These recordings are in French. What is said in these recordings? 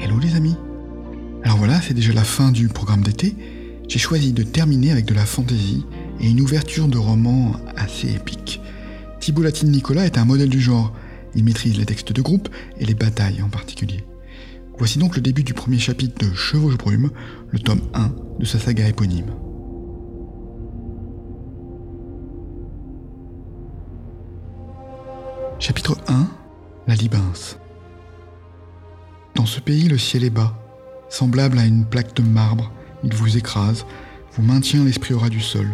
Hello les amis Alors voilà, c'est déjà la fin du programme d'été. J'ai choisi de terminer avec de la fantaisie et une ouverture de roman assez épique. Thibault Latine Nicolas est un modèle du genre. Il maîtrise les textes de groupe et les batailles en particulier. Voici donc le début du premier chapitre de Chevauche Brume, le tome 1 de sa saga éponyme. Chapitre 1 La Libince. Ce pays, le ciel est bas. Semblable à une plaque de marbre, il vous écrase, vous maintient l'esprit au ras du sol.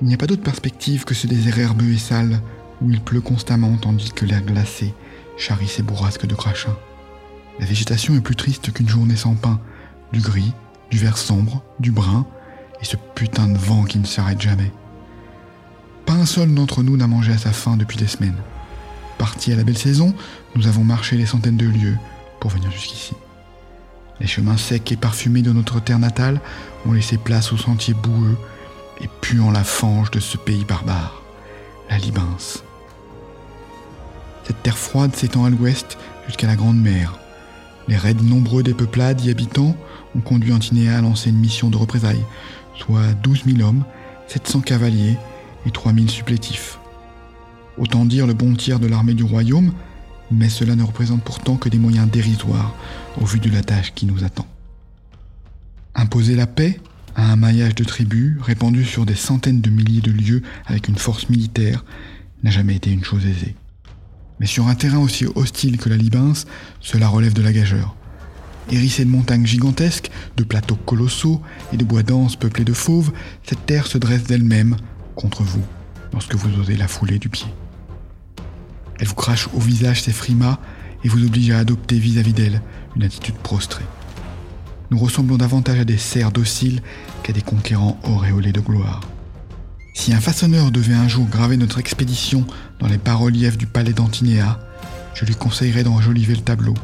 Il n'y a pas d'autre perspective que ce désert herbeux et sale où il pleut constamment tandis que l'air glacé charrie ses bourrasques de crachin. La végétation est plus triste qu'une journée sans pain, du gris, du vert sombre, du brun, et ce putain de vent qui ne s'arrête jamais. Pas un seul d'entre nous n'a mangé à sa faim depuis des semaines. Partis à la belle saison, nous avons marché des centaines de lieues pour venir jusqu'ici. Les chemins secs et parfumés de notre terre natale ont laissé place aux sentiers boueux et puant la fange de ce pays barbare, la Libince. Cette terre froide s'étend à l'ouest jusqu'à la Grande Mer. Les raids nombreux des peuplades y habitants ont conduit Antinéa à lancer une mission de représailles, soit 12 000 hommes, 700 cavaliers et 3000 supplétifs. Autant dire le bon tiers de l'armée du royaume, mais cela ne représente pourtant que des moyens dérisoires au vu de la tâche qui nous attend. Imposer la paix à un maillage de tribus répandu sur des centaines de milliers de lieux avec une force militaire n'a jamais été une chose aisée. Mais sur un terrain aussi hostile que la Libince, cela relève de la gageure. Hérissée de montagnes gigantesques, de plateaux colossaux et de bois denses peuplés de fauves, cette terre se dresse d'elle-même contre vous lorsque vous osez la fouler du pied. Elle vous crache au visage ses frimas et vous oblige à adopter vis-à-vis d'elle une attitude prostrée. Nous ressemblons davantage à des cerfs dociles qu'à des conquérants auréolés de gloire. Si un façonneur devait un jour graver notre expédition dans les bas-reliefs du palais d'Antinéa, je lui conseillerais d'enjoliver le tableau,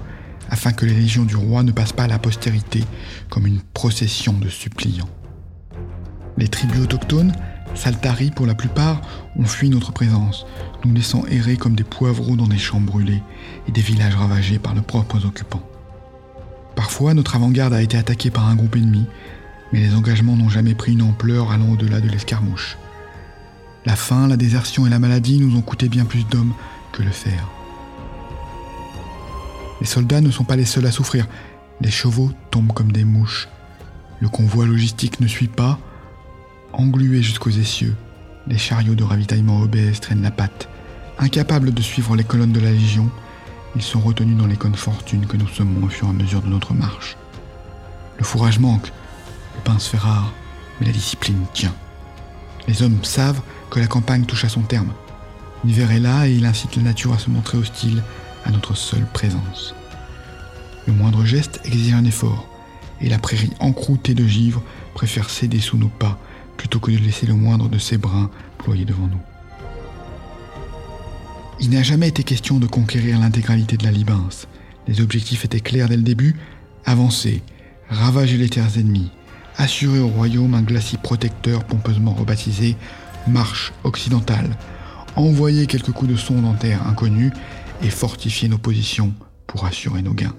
afin que les légions du roi ne passent pas à la postérité comme une procession de suppliants. Les tribus autochtones Saltari, pour la plupart, ont fui notre présence, nous laissant errer comme des poivreaux dans des champs brûlés et des villages ravagés par leurs propres occupants. Parfois, notre avant-garde a été attaquée par un groupe ennemi, mais les engagements n'ont jamais pris une ampleur allant au-delà de l'escarmouche. La faim, la désertion et la maladie nous ont coûté bien plus d'hommes que le fer. Les soldats ne sont pas les seuls à souffrir. Les chevaux tombent comme des mouches. Le convoi logistique ne suit pas, Englués jusqu'aux essieux, les chariots de ravitaillement obèses traînent la patte. Incapables de suivre les colonnes de la Légion, ils sont retenus dans les cônes fortunes que nous semons au fur et à mesure de notre marche. Le fourrage manque, le pain se fait rare, mais la discipline tient. Les hommes savent que la campagne touche à son terme. L'hiver est là et il incite la nature à se montrer hostile à notre seule présence. Le moindre geste exige un effort, et la prairie encroûtée de givre préfère céder sous nos pas plutôt que de laisser le moindre de ses brins ployer devant nous. Il n'a jamais été question de conquérir l'intégralité de la Libince. Les objectifs étaient clairs dès le début, avancer, ravager les terres ennemies, assurer au royaume un glacis protecteur pompeusement rebaptisé Marche occidentale, envoyer quelques coups de sonde en terre inconnue et fortifier nos positions pour assurer nos gains.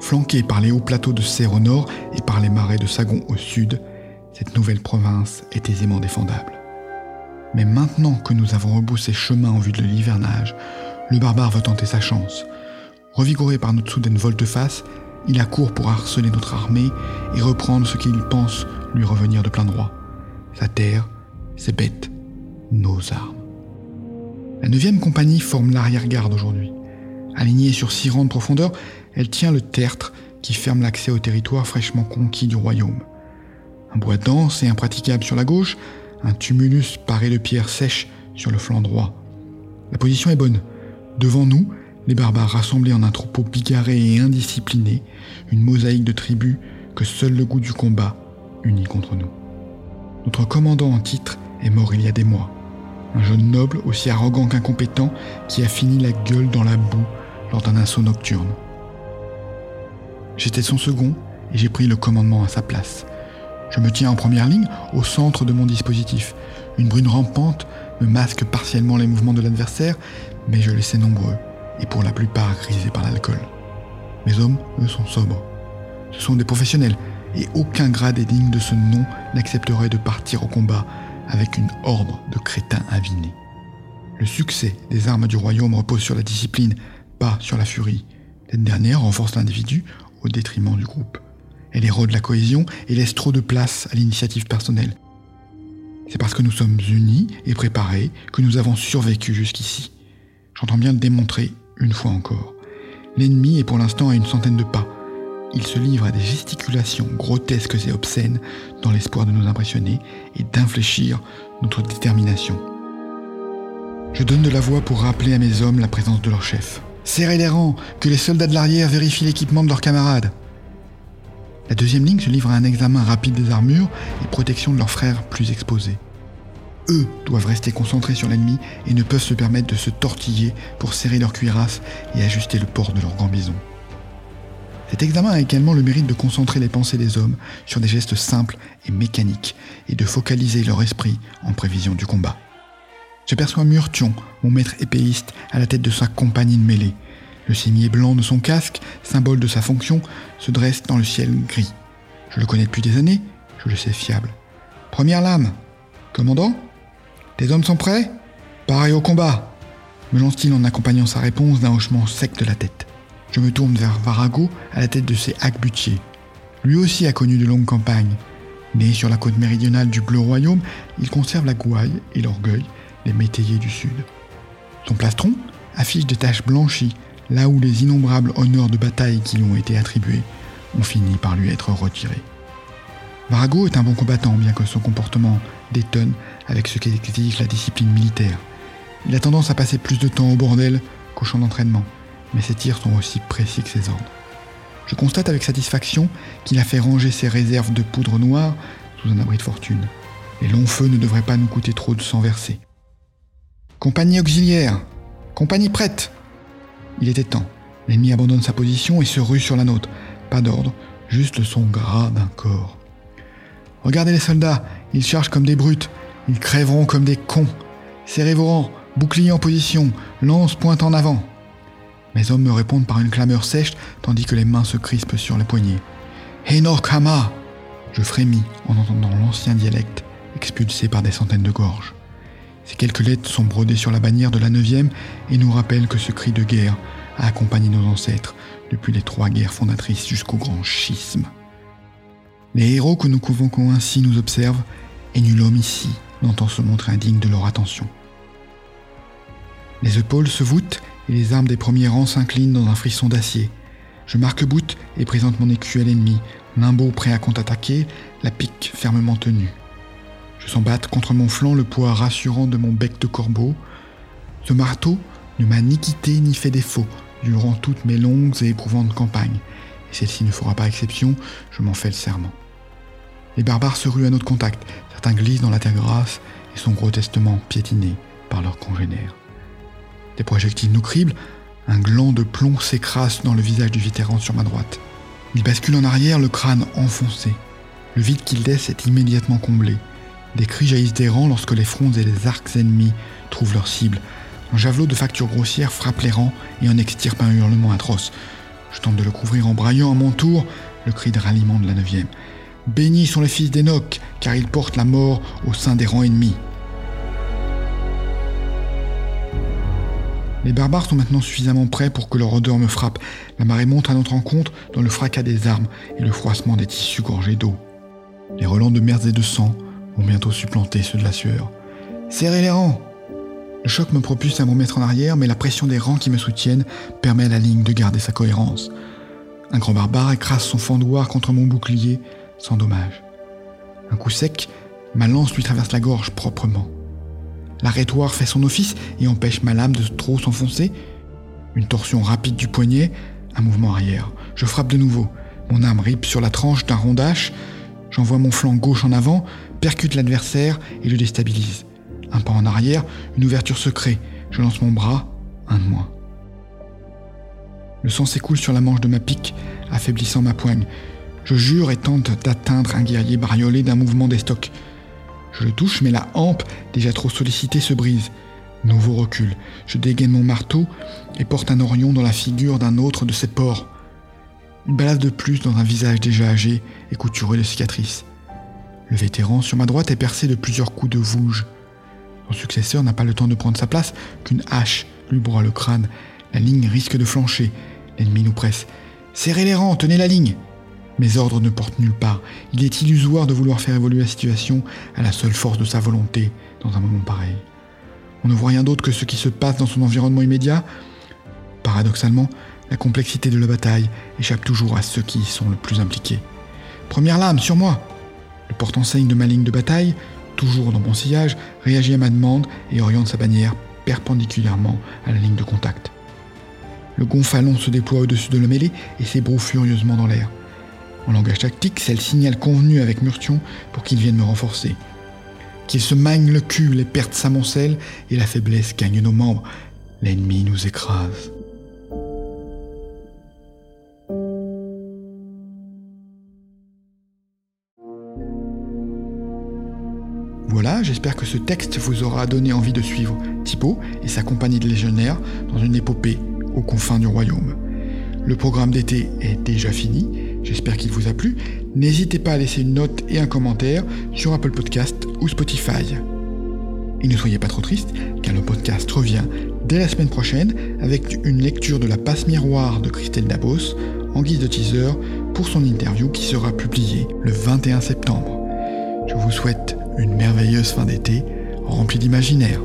Flanqués par les hauts plateaux de Serre au nord et par les marais de Sagon au sud, cette nouvelle province est aisément défendable. Mais maintenant que nous avons reboussé chemin en vue de l'hivernage, le barbare veut tenter sa chance. Revigoré par notre soudaine volte-face, il accourt pour harceler notre armée et reprendre ce qu'il pense lui revenir de plein droit. Sa terre, ses bêtes, nos armes. La neuvième compagnie forme l'arrière-garde aujourd'hui. Alignée sur six rangs de profondeur, elle tient le tertre qui ferme l'accès au territoire fraîchement conquis du royaume. Un bois dense et impraticable sur la gauche, un tumulus paré de pierres sèches sur le flanc droit. La position est bonne. Devant nous, les barbares rassemblés en un troupeau bigarré et indiscipliné, une mosaïque de tribus que seul le goût du combat unit contre nous. Notre commandant en titre est mort il y a des mois. Un jeune noble aussi arrogant qu'incompétent qui a fini la gueule dans la boue lors d'un assaut nocturne. J'étais son second et j'ai pris le commandement à sa place. Je me tiens en première ligne, au centre de mon dispositif. Une brune rampante me masque partiellement les mouvements de l'adversaire, mais je les sais nombreux et pour la plupart grisés par l'alcool. Mes hommes, eux, sont sobres. Ce sont des professionnels, et aucun grade est digne de ce nom n'accepterait de partir au combat avec une horde de crétins avinés. Le succès des armes du royaume repose sur la discipline, pas sur la furie. Cette dernière renforce l'individu au détriment du groupe. Elle érode la cohésion et laisse trop de place à l'initiative personnelle. C'est parce que nous sommes unis et préparés que nous avons survécu jusqu'ici. J'entends bien le démontrer une fois encore. L'ennemi est pour l'instant à une centaine de pas. Il se livre à des gesticulations grotesques et obscènes dans l'espoir de nous impressionner et d'infléchir notre détermination. Je donne de la voix pour rappeler à mes hommes la présence de leur chef. Serrez les rangs, que les soldats de l'arrière vérifient l'équipement de leurs camarades. La deuxième ligne se livre à un examen rapide des armures et protection de leurs frères plus exposés. Eux doivent rester concentrés sur l'ennemi et ne peuvent se permettre de se tortiller pour serrer leur cuirasse et ajuster le port de leur gambison. Cet examen a également le mérite de concentrer les pensées des hommes sur des gestes simples et mécaniques et de focaliser leur esprit en prévision du combat. J'aperçois Murtion, mon maître épéiste, à la tête de sa compagnie de mêlée, le cimier blanc de son casque, symbole de sa fonction, se dresse dans le ciel gris. Je le connais depuis des années, je le sais fiable. Première lame. Commandant Tes hommes sont prêts? Pareil au combat me lance-t-il en accompagnant sa réponse d'un hochement sec de la tête. Je me tourne vers Varago à la tête de ses hacs-butiers. Lui aussi a connu de longues campagnes. Né sur la côte méridionale du Bleu Royaume, il conserve la gouaille et l'orgueil des métayers du Sud. Son plastron affiche des taches blanchies là où les innombrables honneurs de bataille qui lui ont été attribués ont fini par lui être retirés. Varago est un bon combattant, bien que son comportement détonne avec ce qu'exige la discipline militaire. Il a tendance à passer plus de temps au bordel qu'au champ d'entraînement, mais ses tirs sont aussi précis que ses ordres. Je constate avec satisfaction qu'il a fait ranger ses réserves de poudre noire sous un abri de fortune. Les longs feux ne devraient pas nous coûter trop de sang versé. Compagnie auxiliaire Compagnie prête il était temps. L'ennemi abandonne sa position et se rue sur la nôtre. Pas d'ordre, juste le son gras d'un corps. Regardez les soldats, ils chargent comme des brutes, ils crèveront comme des cons. Serrez vos rangs, bouclier en position, lance pointe en avant. Mes hommes me répondent par une clameur sèche tandis que les mains se crispent sur les poignets. Henor Kama Je frémis en entendant l'ancien dialecte expulsé par des centaines de gorges. Ces quelques lettres sont brodées sur la bannière de la neuvième et nous rappellent que ce cri de guerre a accompagné nos ancêtres depuis les trois guerres fondatrices jusqu'au grand schisme. Les héros que nous convoquons ainsi nous observent et nul homme ici n'entend se montrer indigne de leur attention. Les épaules se voûtent et les armes des premiers rangs s'inclinent dans un frisson d'acier. Je marque bout et présente mon écu à l'ennemi, limbo prêt à contre-attaquer, la pique fermement tenue. Je sens battre contre mon flanc le poids rassurant de mon bec de corbeau. Ce marteau ne m'a ni quitté ni fait défaut durant toutes mes longues et éprouvantes campagnes, et celle-ci ne fera pas exception, je m'en fais le serment. Les barbares se ruent à notre contact, certains glissent dans la terre grasse et sont grotesquement piétinés par leurs congénères. Des projectiles nous criblent, un gland de plomb s'écrase dans le visage du vétéran sur ma droite. Il bascule en arrière, le crâne enfoncé. Le vide qu'il laisse est immédiatement comblé. Des cris jaillissent des rangs lorsque les fronts et les arcs ennemis trouvent leur cible. Un javelot de facture grossière frappe les rangs et en extirpe un hurlement atroce. Je tente de le couvrir en braillant à mon tour le cri de ralliement de la neuvième. Bénis sont les fils d'Enoch, car ils portent la mort au sein des rangs ennemis. Les barbares sont maintenant suffisamment prêts pour que leur odeur me frappe. La marée monte à notre rencontre dans le fracas des armes et le froissement des tissus gorgés d'eau. Les relents de mers et de sang bientôt supplanter ceux de la sueur. Serrez les rangs Le choc me propulse à me mettre en arrière, mais la pression des rangs qui me soutiennent permet à la ligne de garder sa cohérence. Un grand barbare écrase son fendoir contre mon bouclier, sans dommage. Un coup sec, ma lance lui traverse la gorge proprement. L'arrêtoire fait son office et empêche ma lame de trop s'enfoncer. Une torsion rapide du poignet, un mouvement arrière. Je frappe de nouveau. Mon arme ripe sur la tranche d'un rondage. J'envoie mon flanc gauche en avant, percute l'adversaire et le déstabilise. Un pas en arrière, une ouverture se crée. Je lance mon bras, un de moins. Le sang s'écoule sur la manche de ma pique, affaiblissant ma poigne. Je jure et tente d'atteindre un guerrier bariolé d'un mouvement d'estoc. Je le touche, mais la hampe, déjà trop sollicitée, se brise. Nouveau recul, je dégaine mon marteau et porte un orion dans la figure d'un autre de ces porcs. Une balade de plus dans un visage déjà âgé et couturé de cicatrices. Le vétéran sur ma droite est percé de plusieurs coups de vouge. Son successeur n'a pas le temps de prendre sa place qu'une hache lui broie le crâne. La ligne risque de flancher. L'ennemi nous presse. Serrez les rangs, tenez la ligne. Mes ordres ne portent nulle part. Il est illusoire de vouloir faire évoluer la situation à la seule force de sa volonté dans un moment pareil. On ne voit rien d'autre que ce qui se passe dans son environnement immédiat. Paradoxalement, la complexité de la bataille échappe toujours à ceux qui y sont le plus impliqués. Première lame, sur moi Le porte-enseigne de ma ligne de bataille, toujours dans mon sillage, réagit à ma demande et oriente sa bannière perpendiculairement à la ligne de contact. Le gonfalon se déploie au-dessus de la mêlée et s'ébroue furieusement dans l'air. En langage tactique, c'est le signal convenu avec Murtion pour qu'il vienne me renforcer. Qu'il se magne le cul, les pertes s'amoncellent et la faiblesse gagne nos membres. L'ennemi nous écrase. J'espère que ce texte vous aura donné envie de suivre Thibaut et sa compagnie de légionnaires dans une épopée aux confins du royaume. Le programme d'été est déjà fini, j'espère qu'il vous a plu. N'hésitez pas à laisser une note et un commentaire sur Apple Podcast ou Spotify. Et ne soyez pas trop triste, car le podcast revient dès la semaine prochaine avec une lecture de la passe miroir de Christelle Dabos en guise de teaser pour son interview qui sera publiée le 21 septembre. Je vous souhaite une merveilleuse fin d'été remplie d'imaginaire.